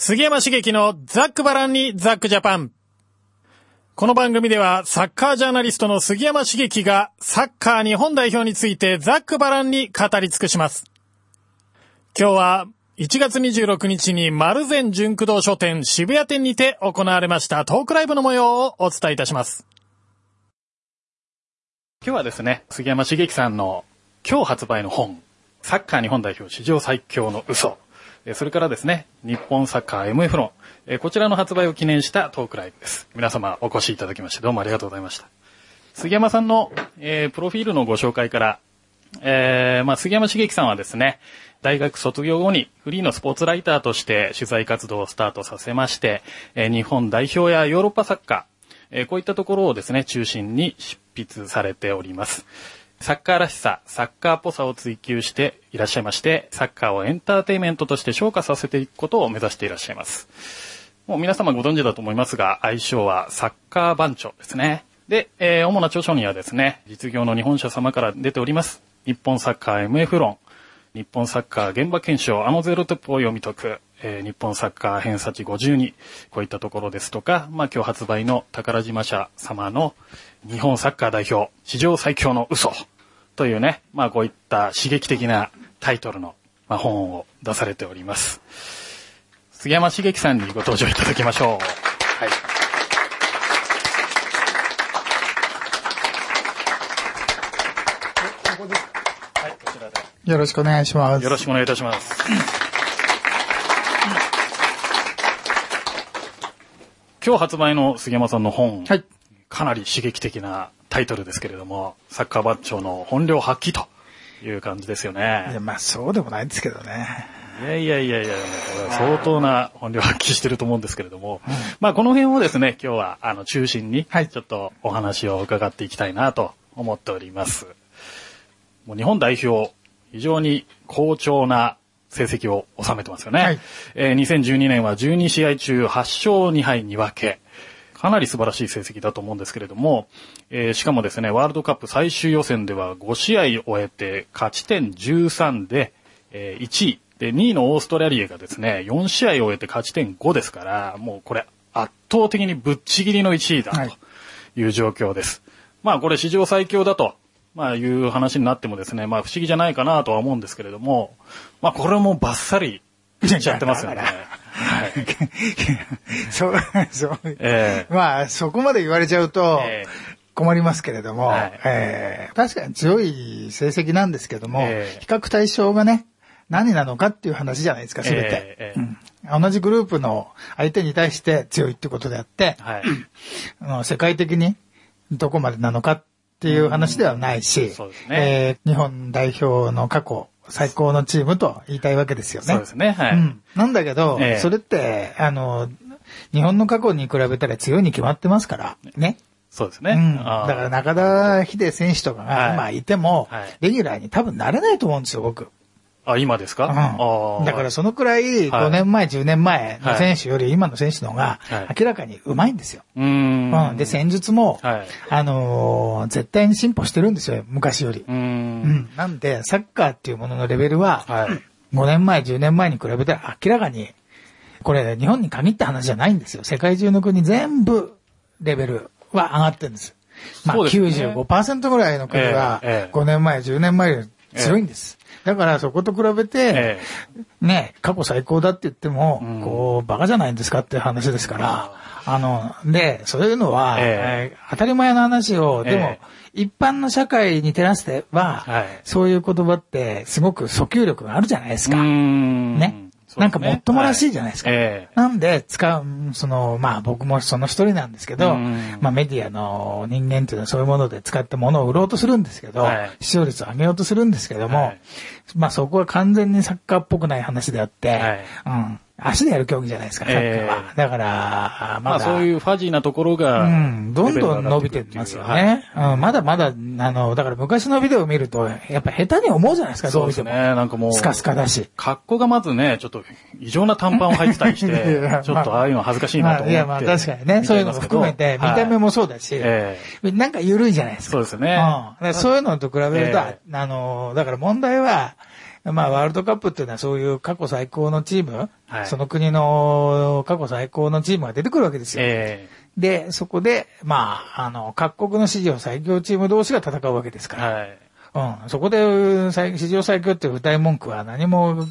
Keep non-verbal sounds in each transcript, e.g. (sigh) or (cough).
杉山茂樹のザックバランにザックジャパン。この番組ではサッカージャーナリストの杉山茂樹がサッカー日本代表についてザックバランに語り尽くします。今日は1月26日に丸善純駆動書店渋谷店にて行われましたトークライブの模様をお伝えいたします。今日はですね、杉山茂樹さんの今日発売の本、サッカー日本代表史上最強の嘘。それからですね、日本サッカー MF 論、こちらの発売を記念したトークライブです。皆様お越しいただきましてどうもありがとうございました。杉山さんの、えー、プロフィールのご紹介から、えー、まあ、杉山茂樹さんはですね、大学卒業後にフリーのスポーツライターとして取材活動をスタートさせまして、えー、日本代表やヨーロッパサッカー、えー、こういったところをですね、中心に執筆されております。サッカーらしさ、サッカーっぽさを追求していらっしゃいまして、サッカーをエンターテイメントとして昇華させていくことを目指していらっしゃいます。もう皆様ご存知だと思いますが、愛称はサッカー番長ですね。で、えー、主な著書にはですね、実業の日本社様から出ております。日本サッカー MF 論、日本サッカー現場検証、あのゼロトップを読み解く、えー、日本サッカー偏差値52、こういったところですとか、まあ今日発売の宝島社様の日本サッカー代表、史上最強の嘘というね、まあこういった刺激的なタイトルの、まあ、本を出されております。杉山茂樹さんにご登場いただきましょう。はい。はい、こちらで。よろしくお願いします。よろしくお願いいたします。今日発売の杉山さんの本、はい、かなり刺激的なタイトルですけれども、サッカーバッチョの本領発揮という感じですよね。いや、まあそうでもないんですけどね。いやいやいやいや、相当な本領発揮してると思うんですけれども、うん、まあこの辺をですね、今日はあの中心に、ちょっとお話を伺っていきたいなと思っております。もう日本代表、非常に好調な成績を収めてますよね。はい、えー、2012年は12試合中8勝2敗2分け。かなり素晴らしい成績だと思うんですけれども、えー、しかもですね、ワールドカップ最終予選では5試合終えて勝ち点13で、えー、1位。で、2位のオーストラリアがですね、4試合終えて勝ち点5ですから、もうこれ圧倒的にぶっちぎりの1位だという状況です。はい、まあこれ史上最強だと、まあいう話になってもですね、まあ不思議じゃないかなとは思うんですけれども、まあこれもバッサリいっちゃってますよね。はい。(laughs) そう、そう。えー、まあ、そこまで言われちゃうと、困りますけれども、はい、えー、確かに強い成績なんですけども、えー、比較対象がね、何なのかっていう話じゃないですか、すべて、えーうん。同じグループの相手に対して強いってことであって、はい、(clears throat) 世界的にどこまでなのかっていう話ではないし、ねえー、日本代表の過去、最高のチームと言いたいわけですよね。そうですね。はい。うん、なんだけど、ええ、それって、あの、日本の過去に比べたら強いに決まってますから、ね。そうですね。うん。だから中田秀選手とかが今いても、はい、レギュラーに多分なれないと思うんですよ、僕。あ、今ですか、うん、だからそのくらい5年前、はい、10年前の選手より今の選手の方が明らかにうまいんですよ。はい、うん。で、戦術も、はい、あのー、絶対に進歩してるんですよ、昔より。うん。うん。なんで、サッカーっていうもののレベルは、はい、5年前、10年前に比べたら明らかに、これ日本に限った話じゃないんですよ。世界中の国全部レベルは上がってるんです。まあ、95%ぐらいの国は5年前、10年前より強いんです。だからそこと比べて、ね、過去最高だって言っても、こう、バカじゃないんですかっていう話ですから、あの、で、そういうのは、えー、当たり前の話を、でも、一般の社会に照らしては、はい、そういう言葉ってすごく訴求力があるじゃないですか。ね。なんかもっともらしいじゃないですか。はい。えー、なんで使う、その、まあ僕もその一人なんですけど、まあメディアの人間っていうのはそういうもので使って物を売ろうとするんですけど、はい、視聴率を上げようとするんですけども、はい、まあそこは完全にサッカーっぽくない話であって、うん。足でやる競技じゃないですか、サッカーは。えー、だから。まあそういうファジーなところが、うん、どんどん伸びてますよね。はい、うん、まだまだ、あの、だから昔のビデオを見ると、やっぱ下手に思うじゃないですか、そうですね。なんかもう、スカスカだし。格好がまずね、ちょっと異常な短パンを履いてたりして、(laughs) ちょっとああいうの恥ずかしいなと思って。いや、まあ確かにね、そういうのも含めて、見た目もそうだし、えー、なんか緩いじゃないですか。そうですね。うん、そういうのと比べると、えー、あの、だから問題は、まあ、ワールドカップっていうのはそういう過去最高のチーム、はい、その国の過去最高のチームが出てくるわけですよ。えー、で、そこで、まあ、あの、各国の史上最強チーム同士が戦うわけですから。はい、うん。そこで、史上最強っていう歌い文句は何も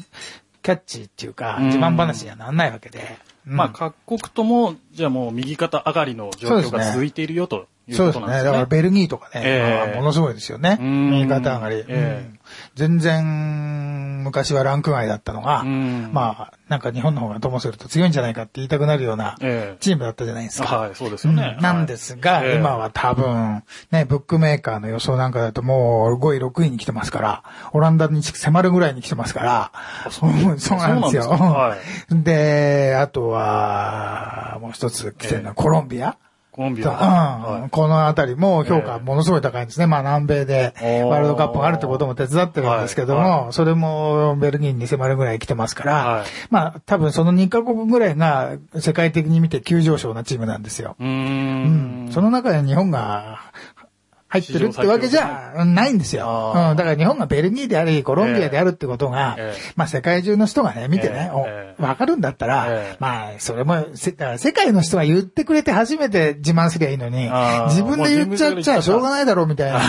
キャッチっていうか、自慢話にはなんないわけで。うん、まあ、各国とも、じゃあもう右肩上がりの状況が続いているよとそうですね。だからベルギーとかね、えー、ものすごいですよね。右肩上がり、えーうん。全然、昔はランク外だったのが、まあ、なんか日本の方がともすると強いんじゃないかって言いたくなるようなチームだったじゃないですか。はい、そうですよね。うん、なんですが、はい、今は多分、ね、ブックメーカーの予想なんかだともう5位、6位に来てますから、オランダに迫るぐらいに来てますから、そうなんですよ。はい、で、あとは、もう一つ来てるのはコロンビア。コロンビア。うん。このあたりも評価ものすごい高いんですね。まあ南米でワールドカップがあるってことも手伝ってるんですけども、それもベルギーに迫るぐらい来てますから、まあ多分その2カ国ぐらいが世界的に見て急上昇なチームなんですよ。うん。その中で日本が入ってるってわけじゃないんですよ。うん。だから日本がベルギーであり、コロンビアであるってことが、えー、まあ世界中の人がね、見てね、えー、わかるんだったら、えー、まあそれも、世界の人が言ってくれて初めて自慢すりゃいいのに、自分で言っちゃっちゃしょうがないだろ (laughs) うみたいな。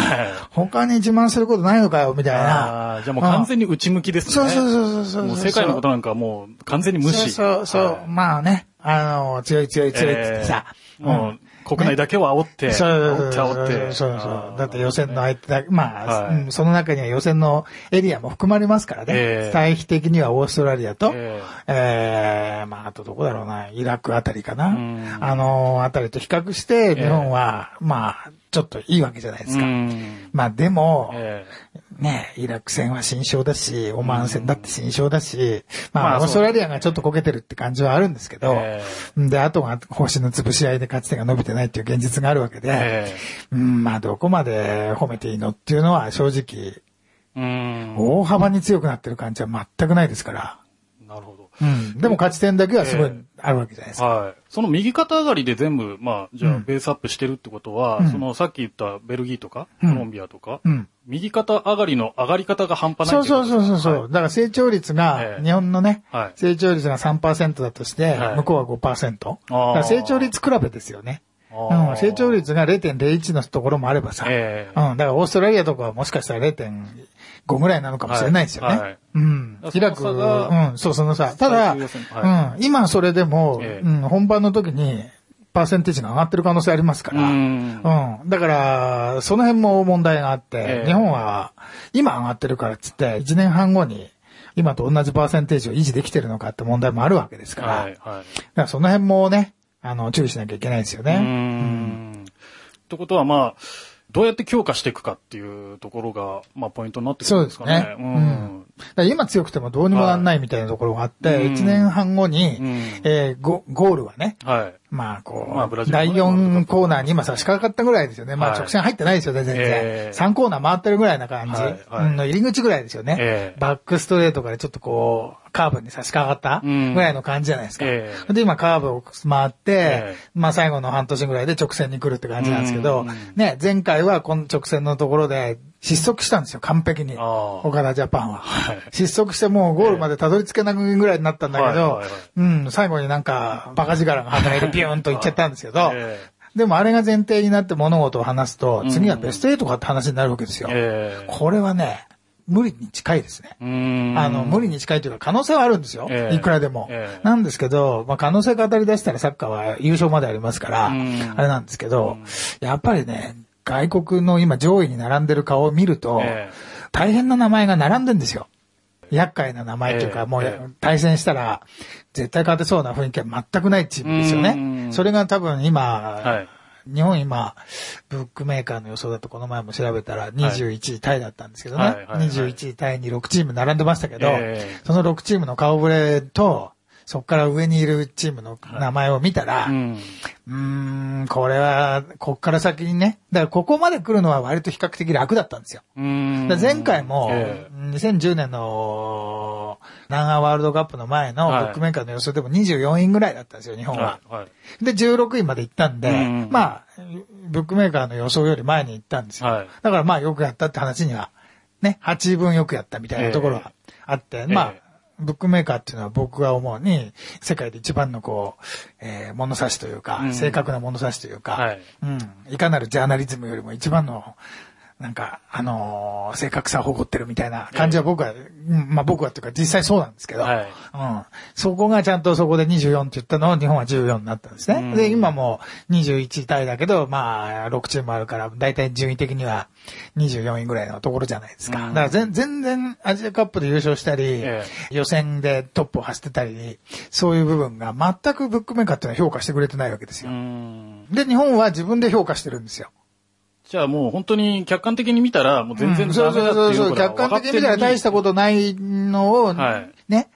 他に自慢することないのかよみたいな。じゃあもう完全に内向きですね。そうそうそうそうもう世界のことなんかもう完全に無視。そうそうそう。まあね、あの、強い強い強いってさ。もう国内だけは煽って、煽って煽って。そうそう。だって予選の相手だ、まあ、はい、その中には予選のエリアも含まれますからね。えー、対比的にはオーストラリアと、えー、えー、まあ、あとどこだろうな、イラクあたりかな。あのあたりと比較して、日本は、えー、まあ、ちょっといいわけじゃないですか。まあでも、えー、ね、イラク戦は新勝だし、オマーン戦だって新勝だし、まあ、オーストラリアがちょっとこけてるって感じはあるんですけど、えー、で、あとは星の潰し合いで勝ち点が伸びてないっていう現実があるわけで、えー、うん、まあどこまで褒めていいのっていうのは正直、大幅に強くなってる感じは全くないですから。なるほど。うん。でも勝ち点だけはすごいあるわけじゃないですか。はい。その右肩上がりで全部、まあ、じゃあベースアップしてるってことは、うん、そのさっき言ったベルギーとか、コロンビアとか、うん、右肩上がりの上がり方が半端ないそうそうそうそう、はい、だから成長率が、日本のね、はい、成長率が3%だとして、はい、向こうは5%。だから成長率比べですよね。うん、成長率が0.01のところもあればさ、えー、うん、だからオーストラリアとかはもしかしたら0.5ぐらいなのかもしれないですよね。はいはい、うん。開く、うん、そう、そのさ、ただ、はい、うん、今それでも、えー、うん、本番の時に、パーセンテージが上がってる可能性ありますから、うん,、うん。だから、その辺も問題があって、えー、日本は今上がってるからっつって、1年半後に、今と同じパーセンテージを維持できてるのかって問題もあるわけですから、はいはい、だからその辺もね、あの、注意しなきゃいけないですよね。うん。ってことはまあ、どうやって強化していくかっていうところが、まあ、ポイントになってくるんですかね。そうですね。うん。今強くてもどうにもなんないみたいなところがあって、一、年半後に、うん、えー、ゴゴールはね、はい、まあ、こう、まあ、第4コーナーに今差し掛かったぐらいですよね。まあ、直線入ってないですよね、全然。えー、3コーナー回ってるぐらいな感じ、はいはい、の入り口ぐらいですよね。えー、バックストレートからちょっとこう、カーブに差し掛かったぐらいの感じじゃないですか。えー、で、今カーブを回って、えー、まあ最後の半年ぐらいで直線に来るって感じなんですけど、ね、前回はこの直線のところで失速したんですよ、完璧に。岡田ジャパンは。はい、失速してもうゴールまでたどり着けないぐらいになったんだけど、うん、最後になんかバカ力が働いてビューンといっちゃったんですけど、でもあれが前提になって物事を話すと、次はベスト8かって話になるわけですよ。これはね、無理に近いですね。あの、無理に近いというか可能性はあるんですよ。えー、いくらでも、えー、なんですけど、まあ、可能性語り出したらサッカーは優勝までありますから、あれなんですけど、やっぱりね、外国の今上位に並んでる顔を見ると、えー、大変な名前が並んでんですよ。厄介な名前というか、もう対戦したら絶対勝てそうな雰囲気は全くないチームですよね。それが多分今、はい日本今、ブックメーカーの予想だとこの前も調べたら21位タイだったんですけどね。はいはいはい21位タイに6チーム並んでましたけど、えー、その6チームの顔ぶれと、そこから上にいるチームの名前を見たら、はい、うん、うーん、これは、こっから先にね、だからここまで来るのは割と比較的楽だったんですよ。前回も、2010年の南アワールドカップの前のブックメーカーの予想でも24位ぐらいだったんですよ、日本は。はいはい、で、16位まで行ったんで、まあ、ブックメーカーの予想より前に行ったんですよ。だからまあよくやったって話には、ね、8位分よくやったみたいなところはあって、まあ、ブックメーカーっていうのは僕が思うに、世界で一番のこう、えー、物差しというか、うん、正確な物差しというか、はい、うん、いかなるジャーナリズムよりも一番のなんか、あのー、正確さを誇ってるみたいな感じは僕は、うん、まあ僕はっていうか実際そうなんですけど、はい、うん。そこがちゃんとそこで24って言ったのを日本は14になったんですね。うん、で、今も21位タイだけど、まあ、6チームあるから、だいたい順位的には24位ぐらいのところじゃないですか。うん、だから全全然アジアカップで優勝したり、予選でトップを走ってたり、そういう部分が全くブックメーカーっていうのは評価してくれてないわけですよ。で、日本は自分で評価してるんですよ。じゃあもう本当に客観的に見たら、もう全然ダメだっていうことそうそうそう。客観的に見たら大したことないのを、はい、ね、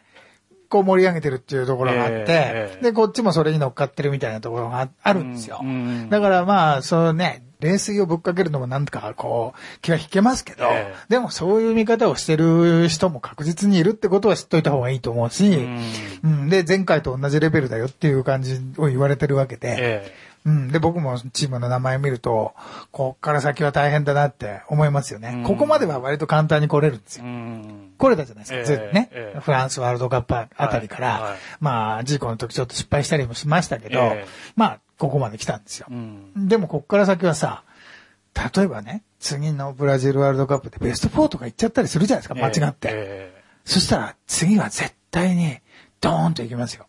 こう盛り上げてるっていうところがあって、えー、で、こっちもそれに乗っかってるみたいなところがあるんですよ。うん、だからまあ、そうね、冷水をぶっかけるのもなんとかこう、気は引けますけど、えー、でもそういう見方をしてる人も確実にいるってことは知っといた方がいいと思うし、うん、うん、で、前回と同じレベルだよっていう感じを言われてるわけで、えーうん。で、僕もチームの名前見ると、こっから先は大変だなって思いますよね。ここまでは割と簡単に来れるんですよ。来れたじゃないですか、ずっとね、えー、フランスワールドカップあたりから、はいはい、まあ、事故の時ちょっと失敗したりもしましたけど、えー、まあ、ここまで来たんですよ。でも、こっから先はさ、例えばね、次のブラジルワールドカップでベスト4とか行っちゃったりするじゃないですか、間違って。えー、そしたら、次は絶対に、ドーンと行きますよ。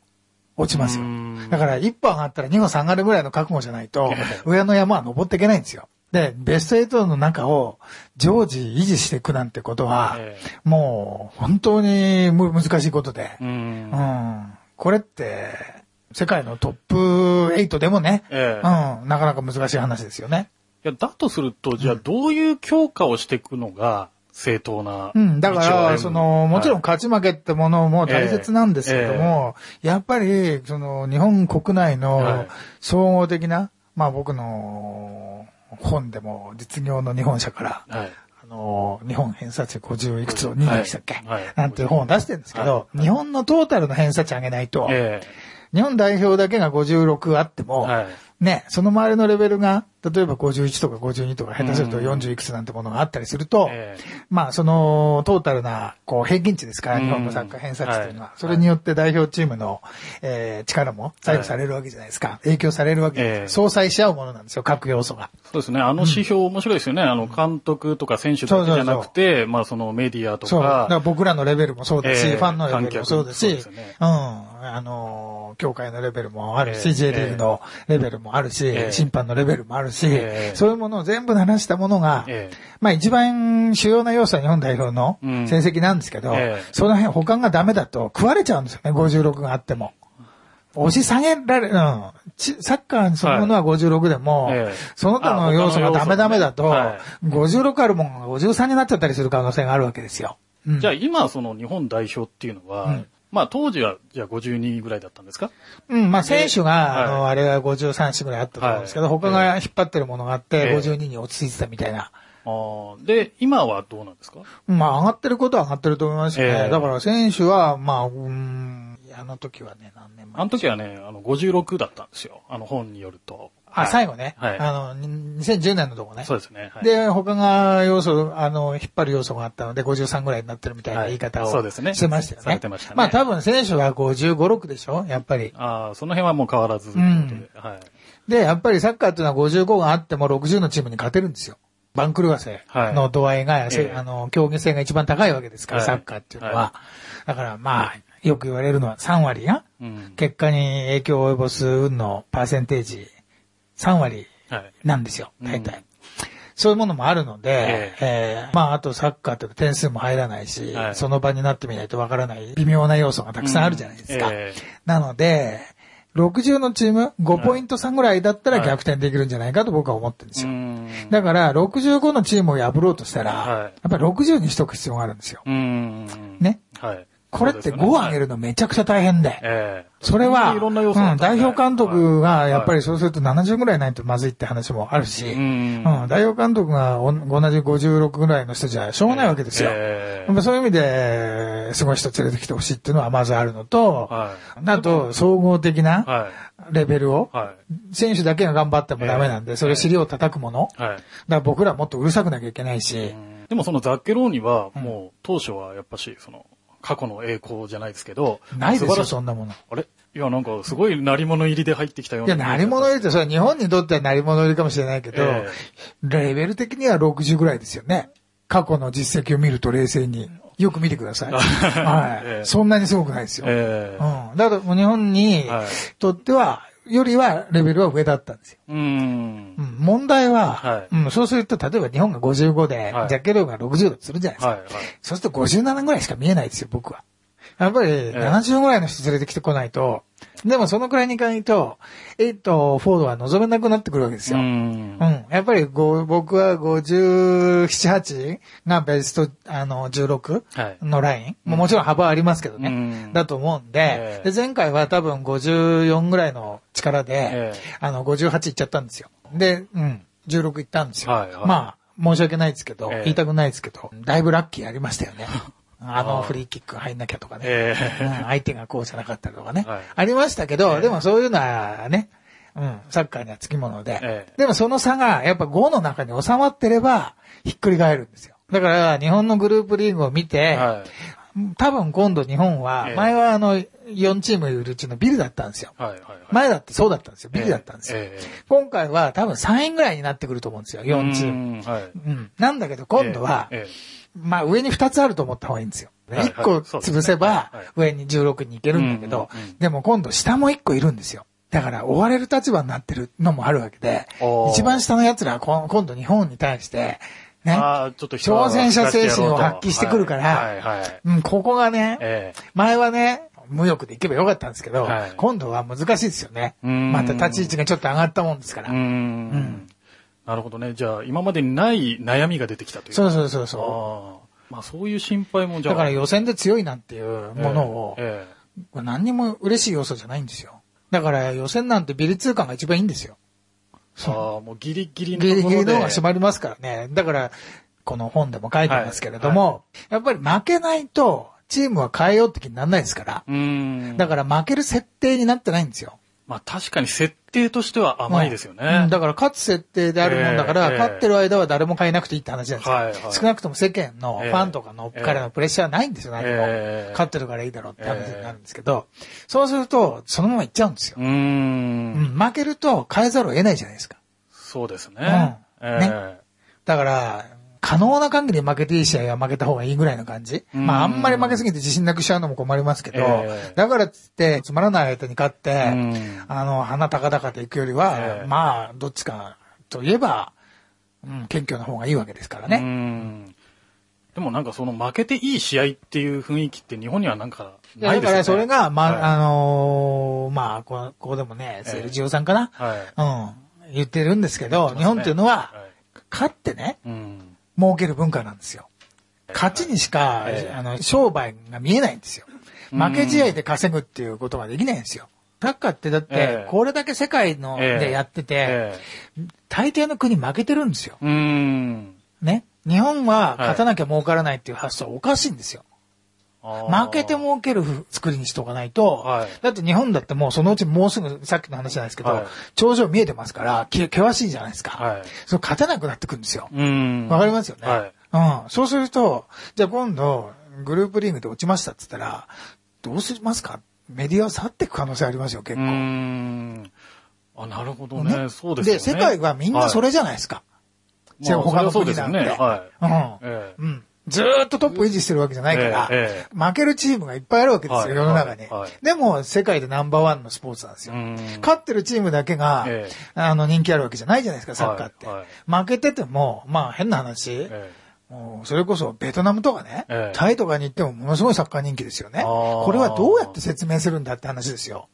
落ちますよ。だから1歩上がったら2歩下がるぐらいの覚悟じゃないと、(laughs) 上の山は登っていけないんですよ。で、ベスト8の中を常時維持していくなんてことは、もう本当に難しいことで、うん、これって、世界のトップ8でもね、ええ、うん、なかなか難しい話ですよね。いや、だとすると、じゃあどういう強化をしていくのが、正当な。うん、だから、その、もちろん勝ち負けってものも大切なんですけども、えーえ。ー、やっぱり、その、日本国内の総合的な、はい、まあ僕の本でも実業の日本社から、はい、あの、日本偏差値50いくつを2でしたっけ、はい、なんていう本を出してるんですけど、日本のトータルの偏差値上げないと、えー、日本代表だけが56あっても、ね、その周りのレベルが、例えば51とか52とか、下手すると40いくつなんてものがあったりすると、えー、まあ、その、トータルな、こう、平均値ですから、日本のサッカー偏差値というのは、はい、それによって代表チームの、えー、力も左右されるわけじゃないですか。影響されるわけ。です、え。ー、相殺し合うものなんですよ、各要素が。そうですね。あの指標、面白いですよね。あの、監督とか選手だけじゃなくて、まあ、そのメディアとか。そう。だから僕らのレベルもそうですし、えー、ファンのレベルもそうですし、うすね、うん。あの、協会のレベルもあるし、J リーグのレベルもあるし、審判のレベルもあるし、そういうものを全部話したものが、まあ一番主要な要素は日本代表の成績なんですけど、その辺他がダメだと食われちゃうんですよね、56があっても。押し下げられ、うん。サッカーそのものは56でも、はい、その他の要素がダメダメだと、はい、56あるもんが53になっちゃったりする可能性があるわけですよ。うん、じゃあ今その日本代表っていうのは、うん、まあ当時は、じゃあ52ぐらいだったんですか？うん、まあ選手が、あの、あれは53、4ぐらいあったと思うんですけど、他が引っ張ってるものがあって、52に落ち着いてたみたいな。あで、今はどうなんですかまあ上がってることは上がってると思いますね。だから選手は、まあ、うん、あの時はね、何年前あの時はね、あの、56だったんですよ。あの本によると。あ、最後ね。はい。あの、2010年のとこね。そうですね。はい、で、他が要素、あの、引っ張る要素があったので、53ぐらいになってるみたいな言い方を、そうですね。してましたよね。されてましたね。まあ多分選手は55、6でしょ？やっぱり。ああ、その辺はもう変わらずうん、はい。で、やっぱりサッカーっていうのは55があっても60のチームに勝てるんですよ。番狂わせの度合いが、はい、あの、競技性が一番高いわけですから、はい、サッカーっていうのは。はい、だからまあ、よく言われるのは3割が、結果に影響を及ぼす運のパーセンテージ、3割なんですよ、大体。そういうものもあるので、ええー、まあ、あとサッカーって点数も入らないし、はい、その場になってみないとわからない微妙な要素がたくさんあるじゃないですか。うんえー、なので、60のチーム、5ポイント差ぐらいだったら逆転できるんじゃないかと僕は思ってるんですよ。だから、65のチームを破ろうとしたら、やっぱり60にしとく必要があるんですよ。ね。はいこれって5上げるのめちゃくちゃ大変で。ええ。それは、うん、代表監督がやっぱりそうすると70ぐらいないとまずいって話もあるし、うん、代表監督が同じ56ぐらいの人じゃしょうがないわけですよ。えー、そういう意味で、すごい人連れてきてほしいっていうのはまずあるのと、はい、あと、総合的なレベルを、はい、選手だけが頑張ってもダメなんで、それ尻を叩くもの、はい、だから僕らもっとうるさくなきゃいけないし、でもそのザッケローニは、もう当初はやっぱし、その、過去の栄光じゃないですけど。ないですよ、そんなもの。あれ？いや、なんか、すごい鳴り物入りで入ってきたような。いや、鳴り物入りって、それは日本にとっては鳴り物入りかもしれないけど、えー、レベル的には60ぐらいですよね。過去の実績を見ると冷静に。よく見てください。(laughs) はい、えー、そんなにすごくないですよ。えー、うん。だから日本にとっては、よりはレベルは上だったんですよ。うん、問題は、はい、うん、そうすると、例えば日本が55で、はい、ジャッケ量が60だとするじゃないですか。はいはい、そうすると57ぐらいしか見えないですよ、僕は。やっぱり70ぐらいの人連れてきてこないと、でもそのくらいにいかないと、8とフォードは望めなくなってくるわけですよ。うん,、うん。やっぱり僕は57、8がベスト、あの、16のライン、はい、ももちろん幅ありますけどね。うん、だと思うんでで、前回は多分54ぐらいの力で、あの、58いっちゃったんですよ。で、うん、16いったんですよ。はいはい、まあ、申し訳ないですけど、言いたくないですけど、だいぶラッキーありましたよね。(laughs) あのフリーキック入んなきゃとかね。えー、相手がこうじゃなかったりとかね。はい、ありましたけど、えー、でもそういうのはね、うん、サッカーにはつきもので、えー、でもその差がやっぱ5の中に収まってれば、ひっくり返るんですよ。だから日本のグループリーグを見て、はい、多分今度日本は、前はあの、4チームいるうちのビルだったんですよ。はいはいはい、前だってそうだったんですよ。ビルだったんですよ。えー、今回は多分3位ぐらいになってくると思うんですよ。4チーム。はい、うん。なんだけど今度は、えーえーまあ上に2つあると思った方がいいんですよ。1個潰せば上に16に行けるんだけど、でも今度下も1個いるんですよ。だから追われる立場になってるのもあるわけで、一番下の奴らは今度日本に対して、ね、挑戦者精神を発揮してくるから、うん、ここがね、前はね、無欲で行けばよかったんですけど、今度は難しいですよね。また立ち位置がちょっと上がったもんですから。うんなるほどね。じゃあ、今までにない悩みが出てきたという。そうそうそうそう。まあ、そういう心配もじゃあ。だから予選で強いなんていうものを、えええ、何にも嬉しい要素じゃないんですよ。だから予選なんてビリ通感が一番いいんですよ。ああ、もうギリギリのギリギリの方が締まりますからね。だから、この本でも書いてますけれども、はいはい、やっぱり負けないと、チームは変えようって気にならないですから。だから負ける設定になってないんですよ。まあ確かに設定としては甘いですよね。うん、だから勝つ設定であるもんだから、えー、勝ってる間は誰も変えなくていいって話なんですよ。はいはい、少なくとも世間のファンとかの彼のプレッシャーはないんですよ、何も。えー、勝ってるからいいだろうって話になるんですけど、そうすると、そのままいっちゃうんですよ。うんうん負けると変えざるを得ないじゃないですか。そうですね。うん。ね。だから、可能な限り負けていい試合は負けた方がいいぐらいの感じ。まああんまり負けすぎて自信なくしちゃうのも困りますけど、えー、だからっつってつまらない相手に勝って、あの、鼻高々と行くよりは、えー、まあ、どっちかといえば、うん、謙虚な方がいいわけですからね。でもなんかその負けていい試合っていう雰囲気って日本にはなんかないですよね。だからそれが、まあ、はい、あのー、まあこ、ここでもね、セルジオさんかな、はい、うん、言ってるんですけど、ね、日本っていうのは、はい、勝ってね、うん儲ける文化なんですよ。勝ちにしか、あの、商売が見えないんですよ。負け試合で稼ぐっていうことができないんですよ。サッカーってだって、これだけ世界のでやってて、大抵の国負けてるんですよ。ね。日本は勝たなきゃ儲からないっていう発想おかしいんですよ。負けて儲ける作りにしとかないと、はい、だって日本だってもうそのうちもうすぐさっきの話じゃないですけど、はい、頂上見えてますから、険しいじゃないですか。はい、そ勝てなくなってくるんですよ。わかりますよね、はい、うん。そうすると、じゃあ今度、グループリーグで落ちましたって言ったら、どうしますか？メディアは去っていく可能性ありますよ、結構。あ、なるほどね。ねそうですね。で、世界はみんなそれじゃないですか。まあ、他の国なんて。ね、はい。うん。ええ、うん。ずーっとトップ維持してるわけじゃないから、ええ、負けるチームがいっぱいあるわけですよ、はい、世の中に、はい、でも、世界でナンバーワンのスポーツなんですよ。勝ってるチームだけが、え、あの、人気あるわけじゃないじゃないですか、サッカーって。はい、負けてても、まあ、変な話、もうそれこそベトナムとかね、タイとかに行ってもものすごいサッカー人気ですよね。これはどうやって説明するんだって話ですよ。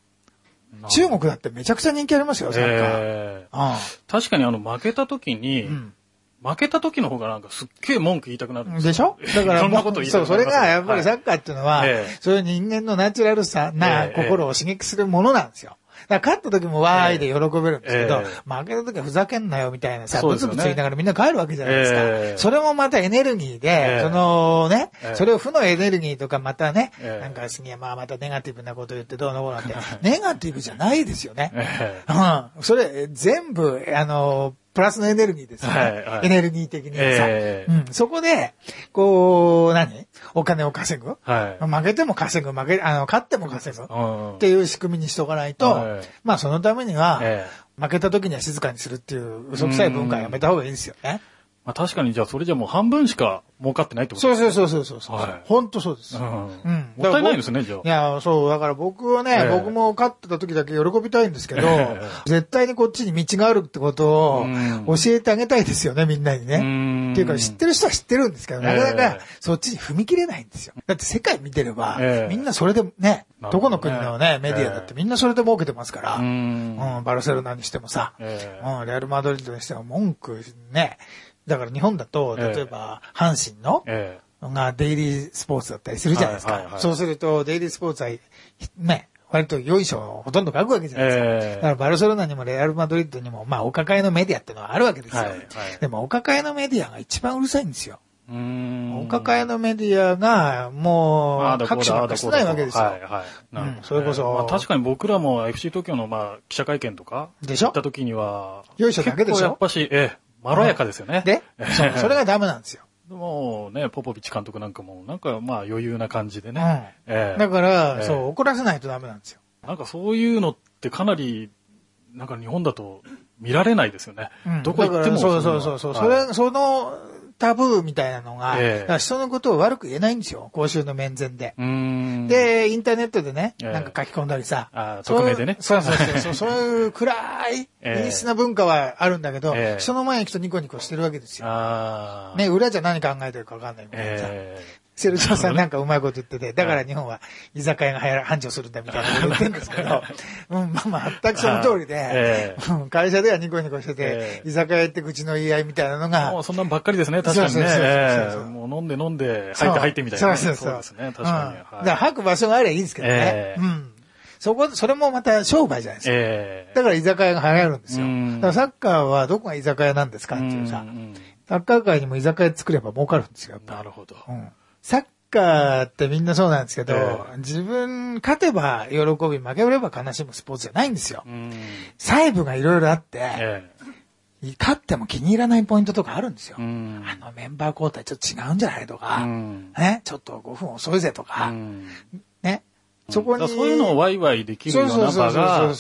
中国だってめちゃくちゃ人気ありますよ、サッカー。確かにあの負けた時に、うん負けた時の方がなんかすっげえ文句言いたくなるんですでしょ？だから、そんなこと言いたくなそう、それがやっぱりサッカーっていうのは、はい、そういう人間のナチュラルさな心を刺激するものなんですよ。だから勝った時もわーいで喜べるんですけど、えー、負けた時はふざけんなよみたいなさ、ブツブツ言いながらみんな帰るわけじゃないですか。えー、それもまたエネルギーで、えー、そのね、それを負のエネルギーとかまたね、なんか杉山はまたネガティブなこと言ってどうのこうのって、ネガティブじゃないですよね。うん。それ全部、あの、プラスのエネルギーですよね。はいはい、エネルギー的にさ、えー、うん。そこで、こう、何？お金を稼ぐ？はい、負けても稼ぐ、負け、あの、勝っても稼ぐ。っていう仕組みにしとかないと、はい、まあそのためには、負けた時には静かにするっていう嘘くさい文化はやめた方がいいですよね。まあ確かにじゃあそれじゃもう半分しか儲かってないってことですね。そうそうそうそうはい。本当そうです。うん。うん。もったいないですね、じゃあ。いや、そう、だから僕はね、えー、僕も勝ってた時だけ喜びたいんですけど、えー、絶対にこっちに道があるってことを教えてあげたいですよね、みんなにね。っていうか知ってる人は知ってるんですけど、なかなかそっちに踏み切れないんですよ。だって世界見てれば、えー、みんなそれでね、どこの国のね、メディアだってみんなそれで儲けてますから、うん、バルセロナにしてもさ、うん、レアル・マドリードにしても文句ね、だから日本だと、例えば、阪神の、がデイリースポーツだったりするじゃないですか。そうすると、デイリースポーツは、ね、割と良い賞をほとんど書くわけじゃないですか。だからバルセロナにもレアル・マドリッドにも、まあ、お抱えのメディアっていうのはあるわけですよ。でも、お抱えのメディアが一番うるさいんですよ。お抱えのメディアが、もう、各種ばっかしてないわけですよ。はいはい。なるほど、それこそ。まあ確かに僕らも FC 東京のまあ記者会見とか、でしょ行った時には、よいしょだけでしょ？やっぱし、ええ、まろやかですよね。で (laughs) それがダメなんですよ。もうね、ポポビッチ監督なんかも、なんかまあ余裕な感じでね。うんえだから、えそう、怒らせないとダメなんですよ。なんかそういうのってかなり、なんか日本だと見られないですよね。うん、どこ行ってもそうそうそうそう。それ、その、タブーみたいなのが、えー、人のことを悪く言えないんですよ。公衆の面前で。で、インターネットでね、なんか書き込んだりさ。あ匿名でね。そうそうそうそう。そういう暗い、(laughs) 陰湿な文化はあるんだけど、えー、人の前に行くとニコニコしてるわけですよ。ね、裏じゃ何考えてるか分かんないみたいなさ。えーセルジョさんなんかうまいこと言ってて、だから日本は居酒屋が繁盛するんだみたいなこと言って (laughs) るんですけど、うん、まあ全くその通りで、会社ではニコニコしてて、居酒屋行って口の言い合いみたいなのが。もうそんなんばっかりですね、確かにね。もう飲んで飲んで、入って入ってみたいな。そうそうそう。ですね、確かに。だから吐く場所があればいいんですけどね。うん。そこ、それもまた商売じゃないですか。えー、だから居酒屋が流行るんですよ。だからサッカーはどこが居酒屋なんですかっていうさ、サッカー界にも居酒屋作れば儲かるんですよ。なるほど。うんサッカーってみんなそうなんですけど、えー、自分勝てば喜び、負ければ悲しむスポーツじゃないんですよ。細部がいろいろあって、えー、勝っても気に入らないポイントとかあるんですよ。あのメンバー交代ちょっと違うんじゃないとか、ね、ちょっと5分遅いぜとか、ね。そこに。そういうのをワイワイできるような場が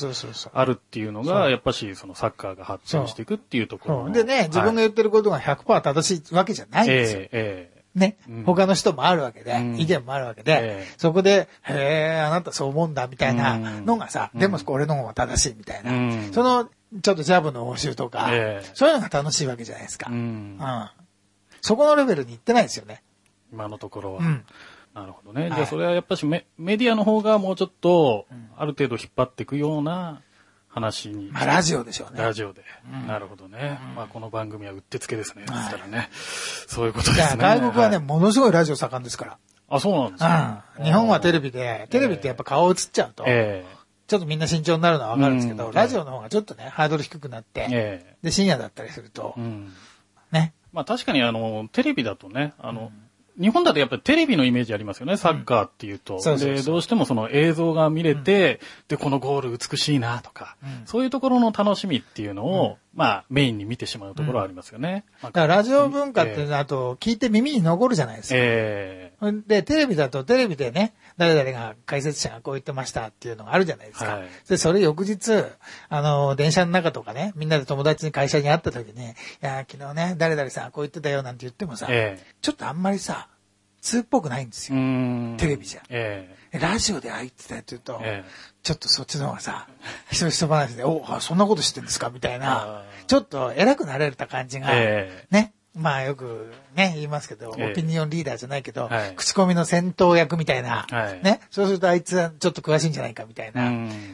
あるっていうのが、やっぱしそのサッカーが発展していくっていうところ。でね、自分が言ってることが100%正しいわけじゃないんですよ。えーえーね、他の人もあるわけで、意見もあるわけで、そこで、へえ、あなたそう思うんだ、みたいなのがさ、でも俺の方が正しいみたいな、その、ちょっとジャブの応酬とか、そういうのが楽しいわけじゃないですか。うん。そこのレベルに行ってないですよね。今のところは。なるほどね。じゃあそれはやっぱしメメディアの方がもうちょっと、ある程度引っ張っていくような話に。まあ、ラジオでしょうね。ラジオで。うん、なるほどね。うん、まあ、この番組はうってつけですね。はい、らね。そういうことですね。外国はね、はい、ものすごいラジオ盛んですから。あ、そうなんですか、うん、日本はテレビで、テレビってやっぱ顔映っちゃうと、えー、ちょっとみんな慎重になるのはわかるんですけど、ラジオの方がちょっとね、ハードル低くなって、えー、で、深夜だったりすると、ね。まあ確かにあの、テレビだとね、あの、日本だとやっぱりテレビのイメージありますよね、サッカーっていうと。うん、で、どうしてもその映像が見れて、うん、で、このゴール美しいなとか、うん、そういうところの楽しみっていうのを、まあ、メインに見てしまうところはありますよね。まあ、だからラジオ文化って、あと、聞いて耳に残るじゃないですか。えー、で、テレビだとテレビでね、誰々が解説者がこう言ってましたっていうのがあるじゃないですか。はい、で、それ翌日、あの、電車の中とかね、みんなで友達に会社に会った時に、いや、昨日ね、誰々さんこう言ってたよなんて言ってもさ、えー、ちょっとあんまりさ、通っぽくないんですよ。テレビじゃ。えー、ラジオでああ言ってたって言うと、えー、ちょっとそっちの方がさ、人一話で、おそんなこと知ってんですか？みたいな、ちょっと偉くなれた感じが、えー、ね。まあよくね、言いますけど、オピニオンリーダーじゃないけど、はい、口コミの戦闘役みたいな、はい、ね。そうするとあいつはちょっと詳しいんじゃないかみたいな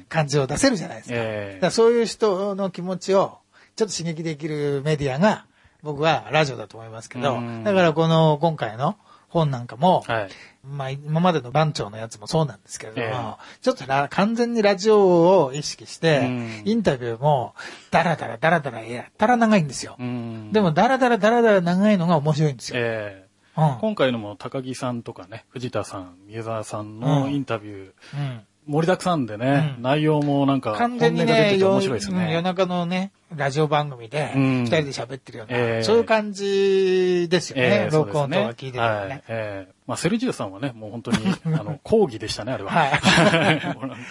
感じを出せるじゃないですか。えー、だからそういう人の気持ちをちょっと刺激できるメディアが、僕はラジオだと思いますけど、だからこの今回の本なんかも、はい、まあ今までの番長のやつもそうなんですけれども、えー、ちょっと完全にラジオを意識して、インタビューも、ダラダラダラダラやったら長いんですよ。でもダラダラダラダラ長いのが面白いんですよ。えーうん、今回のも高木さんとかね、藤田さん、宮沢さんのインタビュー、うん盛りだくさんでね、うん、内容もなんか、完全にね、面白いですね。夜中のね、ラジオ番組で、二人で喋ってるような、うんえ。ー、そういう感じですよね、えー、録音とか聞いてるのね。はい。えーまあ、セルジオさんはね、もう本当に、(laughs) あの、講義でしたね、あれは。はい。(laughs) もうなんか、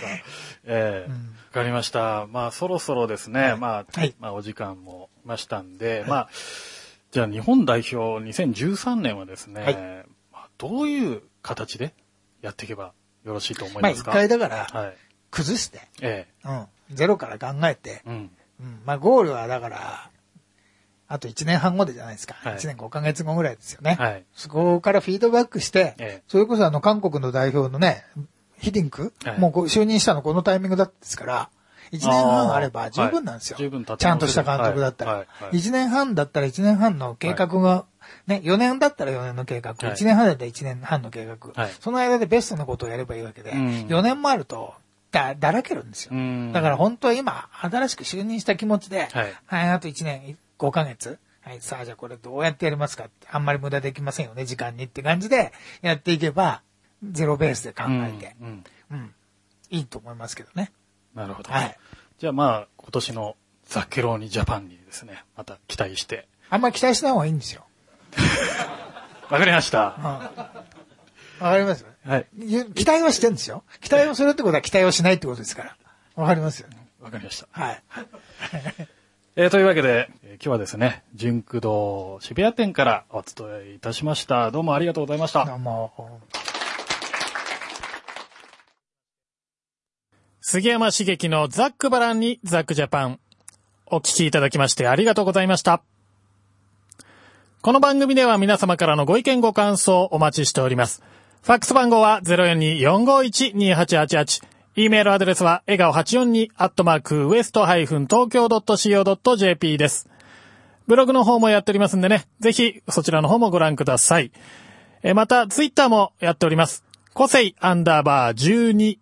ええ。ー、わ、うん、かりました。まあ、そろそろですね、はい、まあ、はい、まあ、お時間もましたんで、はい、まあ、じゃあ日本代表2013年はですね、はい、まあ、どういう形でやっていけばよろしいと思いますか？まあ、一回だから、はい、崩して、ええ。ー、うん、ゼロから考えて、うん、うん、まあ、ゴールはだから、あと1年半後でじゃないですか。はい、1年5ヶ月後ぐらいですよね。はい、そこからフィードバックして、ええ、それこそあの韓国の代表のね、ヒディンク、はい、もう就任したのこのタイミングだったですから、1年半あれば十分なんですよ。はい、ちゃんとした監督だったら。はい。はい、1年半だったら1年半の計画が、(laughs) ね、4年だったら4年の計画、1年半だったら1年半の計画、その間でベストなことをやればいいわけで、うん、4年もあると、だ、だらけるんですよ。だから本当は今、新しく就任した気持ちで、はい、はい、あと1年5ヶ月、はい、さあじゃあこれどうやってやりますか？って、あんまり無駄できませんよね、時間にって感じでやっていけば、ゼロベースで考えて、うん、うん、いいと思いますけどね。なるほど。はい。じゃあまあ、今年のザッケローニジャパンにですね、また期待して。あんまり期待しない方がいいんですよ。(laughs) わかりました。わ、うん、かりますはい。期待はしてるんですよ。期待をするってことは期待をしないってことですから。わかりますよね。わかりました。はい。(laughs) えー、というわけで、えー、今日はですね、純駆堂渋谷店からお伝えいたしました。どうもありがとうございました。どうも。杉山茂樹のザックバランにザックジャパン。お聞きいただきましてありがとうございました。この番組では皆様からのご意見ご感想をお待ちしております。ファックス番号は042-451-2888。e メールアドレスは、笑顔842、アットマーク、ウエストハイフン東京 .co.jp です。ブログの方もやっておりますんでね、ぜひそちらの方もご覧ください。えまた、ツイッターもやっております。個性アンダーバー12、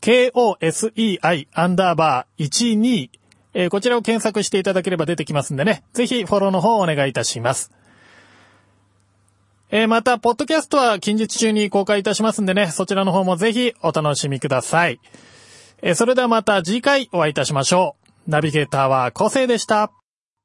KOSEI アンダーバー12、え、こちらを検索していただければ出てきますんでね、ぜひフォローの方をお願いいたします。えー、また、ポッドキャストは近日中に公開いたしますんでね、そちらの方もぜひお楽しみください。えー、それではまた次回お会いいたしましょう。ナビゲーターは個性でした。